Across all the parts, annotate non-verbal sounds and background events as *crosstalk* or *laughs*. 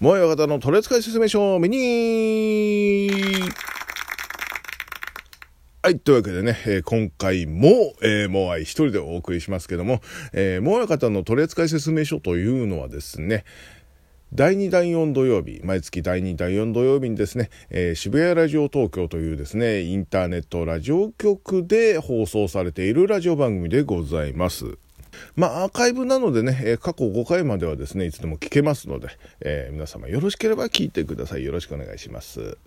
もや方の取扱説明書ミニはい。というわけでね、えー、今回も、えー、もう愛一人でお送りしますけども、えー、もや方の取扱説明書というのはですね、第2第4土曜日、毎月第2第4土曜日にですね、えー、渋谷ラジオ東京というですね、インターネットラジオ局で放送されているラジオ番組でございます。まあ、アーカイブなのでね、えー、過去5回まではですね、いつでも聞けますので、えー、皆様よろしければ聞いてください。よろしくお願いします。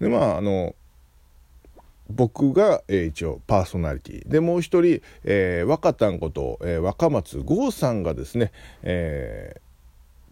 で、まあ、あの、僕が、えー、一応パーソナリティでもう一人、えー、若田んこと、えー、若松剛さんがですね、え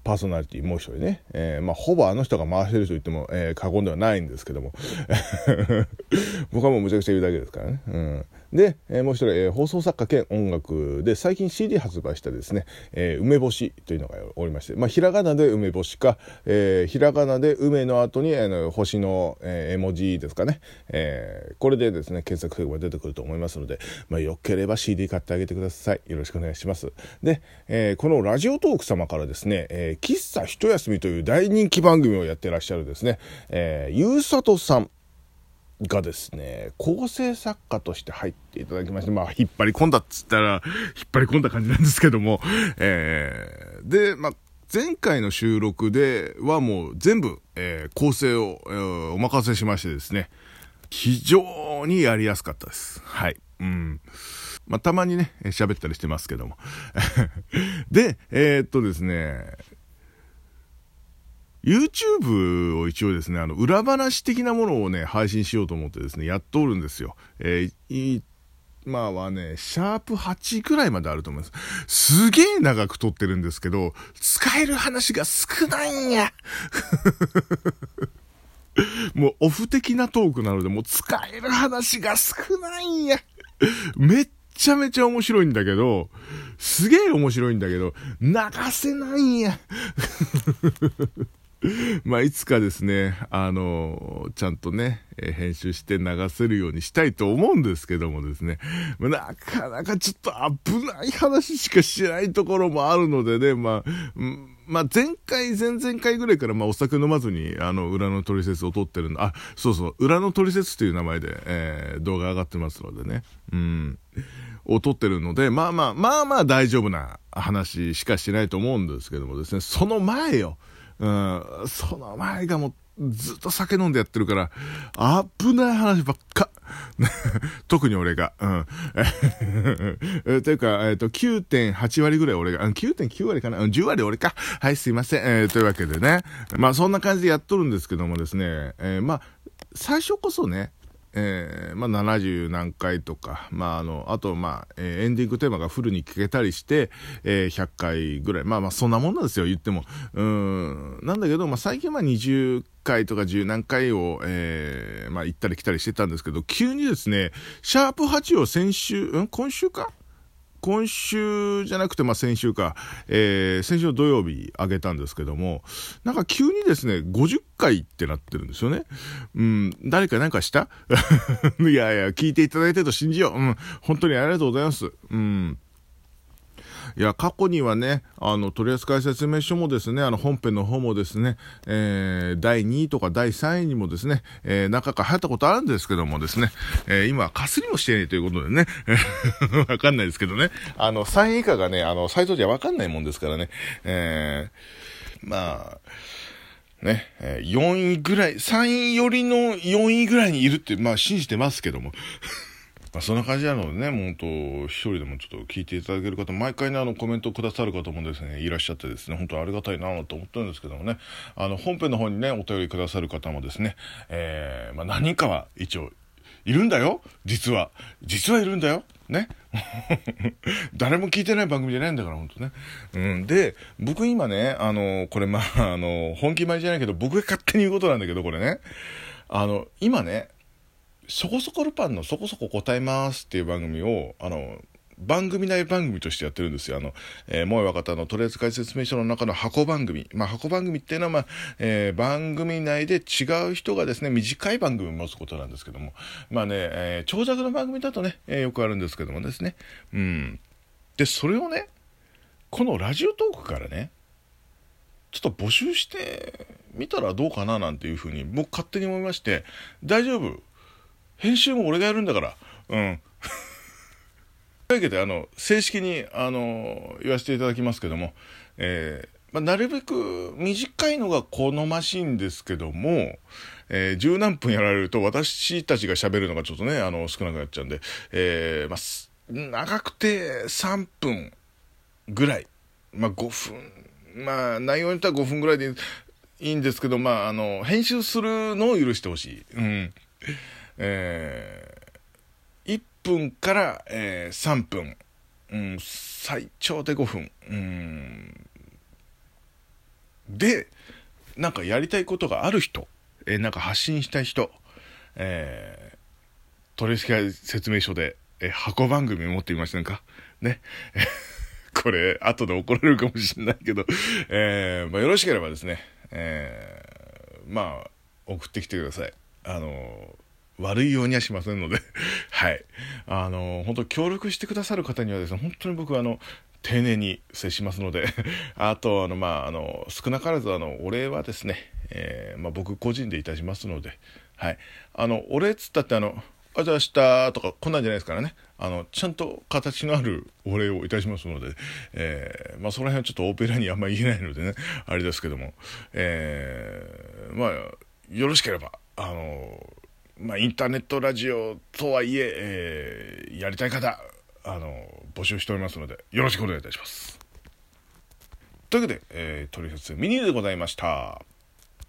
パーソナリティもう一人ね、えー、まあ、ほぼあの人が回してると言っても、えー、過言ではないんですけども。*laughs* 僕はもうむちゃくちゃ言うだけですからね、うん、で、えー、もう一人、え、放送作家兼音楽で最近 CD 発売したですね、え、梅干しというのがおりまして、まあ、ひらがなで梅干しか、え、ひらがなで梅の後にあの星の、え、絵文字ですかね、え、これでですね検索すれば出てくると思いますので、まあ、よければ CD 買ってあげてください。よろしくお願いします。で、え、このラジオトーク様からですね、えー、喫茶一休みという大人気番組をやってらっしゃるですね、えー、ゆうさとさんがですね、構成作家として入っていただきまして、まあ、引っ張り込んだっつったら、引っ張り込んだ感じなんですけども、えー、で、まあ、前回の収録ではもう全部、えー、構成を、えー、お任せしましてですね、非常にやりやすかったです。はい。うん。まあ、たまにね、喋ったりしてますけども。*laughs* で、えー、っとですね、YouTube を一応ですね、あの、裏話的なものをね、配信しようと思ってですね、やっておるんですよ。えー、今はね、シャープ8ぐらいまであると思います。すげえ長く撮ってるんですけど、使える話が少ないんや。*laughs* もうオフ的なトークなので、もう使える話が少ないんや。めっちゃめちゃ面白いんだけど、すげえ面白いんだけど、流せないんや。*laughs* *laughs* まあ、いつかですね、あの、ちゃんとね、えー、編集して流せるようにしたいと思うんですけどもですね、まあ、なかなかちょっと危ない話しかしないところもあるのでね、まあ、うんまあ、前回、前々回ぐらいから、まあ、お酒飲まずに、あの、裏の取説を撮ってるの、あ、そうそう、裏の取説という名前で、えー、動画上がってますのでね、うん、を撮ってるので、まあまあ、まあまあ大丈夫な話しかしないと思うんですけどもですね、その前よ、うん、その前がもうずっと酒飲んでやってるから、危ない話ばっか。*laughs* 特に俺が。うん。*laughs* というか、えっ、ー、と、9.8割ぐらい俺が、9.9割かな ?10 割俺か。はい、すいません。えー、というわけでね。まあ、そんな感じでやっとるんですけどもですね、えー、まあ、最初こそね、えー、まあ、70何回とか、まあ、あの、あと、まあ、えー、エンディングテーマがフルに聞けたりして、えー、100回ぐらい。まあまあ、そんなもんなんですよ、言っても。うん、なんだけど、まあ、最近は20回とか10何回を、えー、まあ、行ったり来たりしてたんですけど、急にですね、シャープ8を先週、ん？今週か？今週じゃなくて、まあ、先週か、えー、先週の土曜日あげたんですけども、なんか急にですね、50回ってなってるんですよね。うん、誰かなんかした？*laughs* いやいや、聞いていただいてると信じよう。うん、本当にありがとうございます。うん。いや、過去にはね、あの、取扱説明書もですね、あの、本編の方もですね、えー、第2位とか第3位にもですね、えー、中から入ったことあるんですけどもですね、えー、今、かすりもしてないということでね、*laughs* わかんないですけどね、あの、3位以下がね、あの、サイトじゃわかんないもんですからね、えー、まあ、ね、え、4位ぐらい、3位よりの4位ぐらいにいるって、まあ信じてますけども。まあ、そんな感じなのでね、もう本当、一人でもちょっと聞いていただける方、毎回ね、あの、コメントくださる方もですね、いらっしゃってですね、本当ありがたいなと思ってるんですけどもね、あの、本編の方にね、お便りくださる方もですね、えー、まあ、何人かは一応、いるんだよ実は。実はいるんだよね。*laughs* 誰も聞いてない番組じゃないんだから、本当ね。うん。で、僕今ね、あの、これまあ、あの、本気前じゃないけど、僕が勝手に言うことなんだけど、これね。あの、今ね、そこそこルパンのそこそこ答えますっていう番組を、あの、番組内番組としてやってるんですよ。あの、えー、萌え若田の取扱説明書の中の箱番組。まあ、箱番組っていうのは、まあ、えー、番組内で違う人がですね、短い番組を持つことなんですけども。まあね、えー、長尺の番組だとね、えー、よくあるんですけどもですね。うん。で、それをね、このラジオトークからね、ちょっと募集してみたらどうかななんていうふうに僕勝手に思いまして大丈夫？編集も俺がやるんだからうんというわけであの正式にあの言わせていただきますけども、えーまあ、なるべく短いのが好ましいんですけども、えー、十何分やられると私たちが喋るのがちょっとね、あの、少なくなっちゃうんで、えー、まあ、長くて3分ぐらい、まあ5分、まあ内容によっては5分ぐらいでいいんですけど、まあ、あの、編集するのを許してほしい。うん。えー、1分から、えー、3分。うん、最長で5分。うん。で、なんかやりたいことがある人、えー、なんか発信したい人、えー、取扱説明書で、えー、箱番組持ってみませんか？ね。*laughs* これ、後で怒られるかもしれないけど、えー、まあ、よろしければですね、えー、まあ、送ってきてください。あの悪いようにはしませんので *laughs* はい。あの本当協力してくださる方にはですね、本当に僕あの、丁寧に接しますので *laughs* あと、あの、まあ、あの、少なからず、あの、お礼はですね、えー、まあ、僕個人でいたしますので、はい。あの、お礼っつったって、あの、あ、じゃあ明日とか、こんなんじゃないですからね。あの、ちゃんと形のあるお礼をいたしますので、えー、まあ、その辺はちょっとオペラにあんまり言えないのでね、あれですけども、えー、まあ、よろしければ、あの、まあ、インターネットラジオとはいええー、やりたい方、あの募集しておりますのでよろしくお願いいたします。というわけで、えー、取説ミニでございました。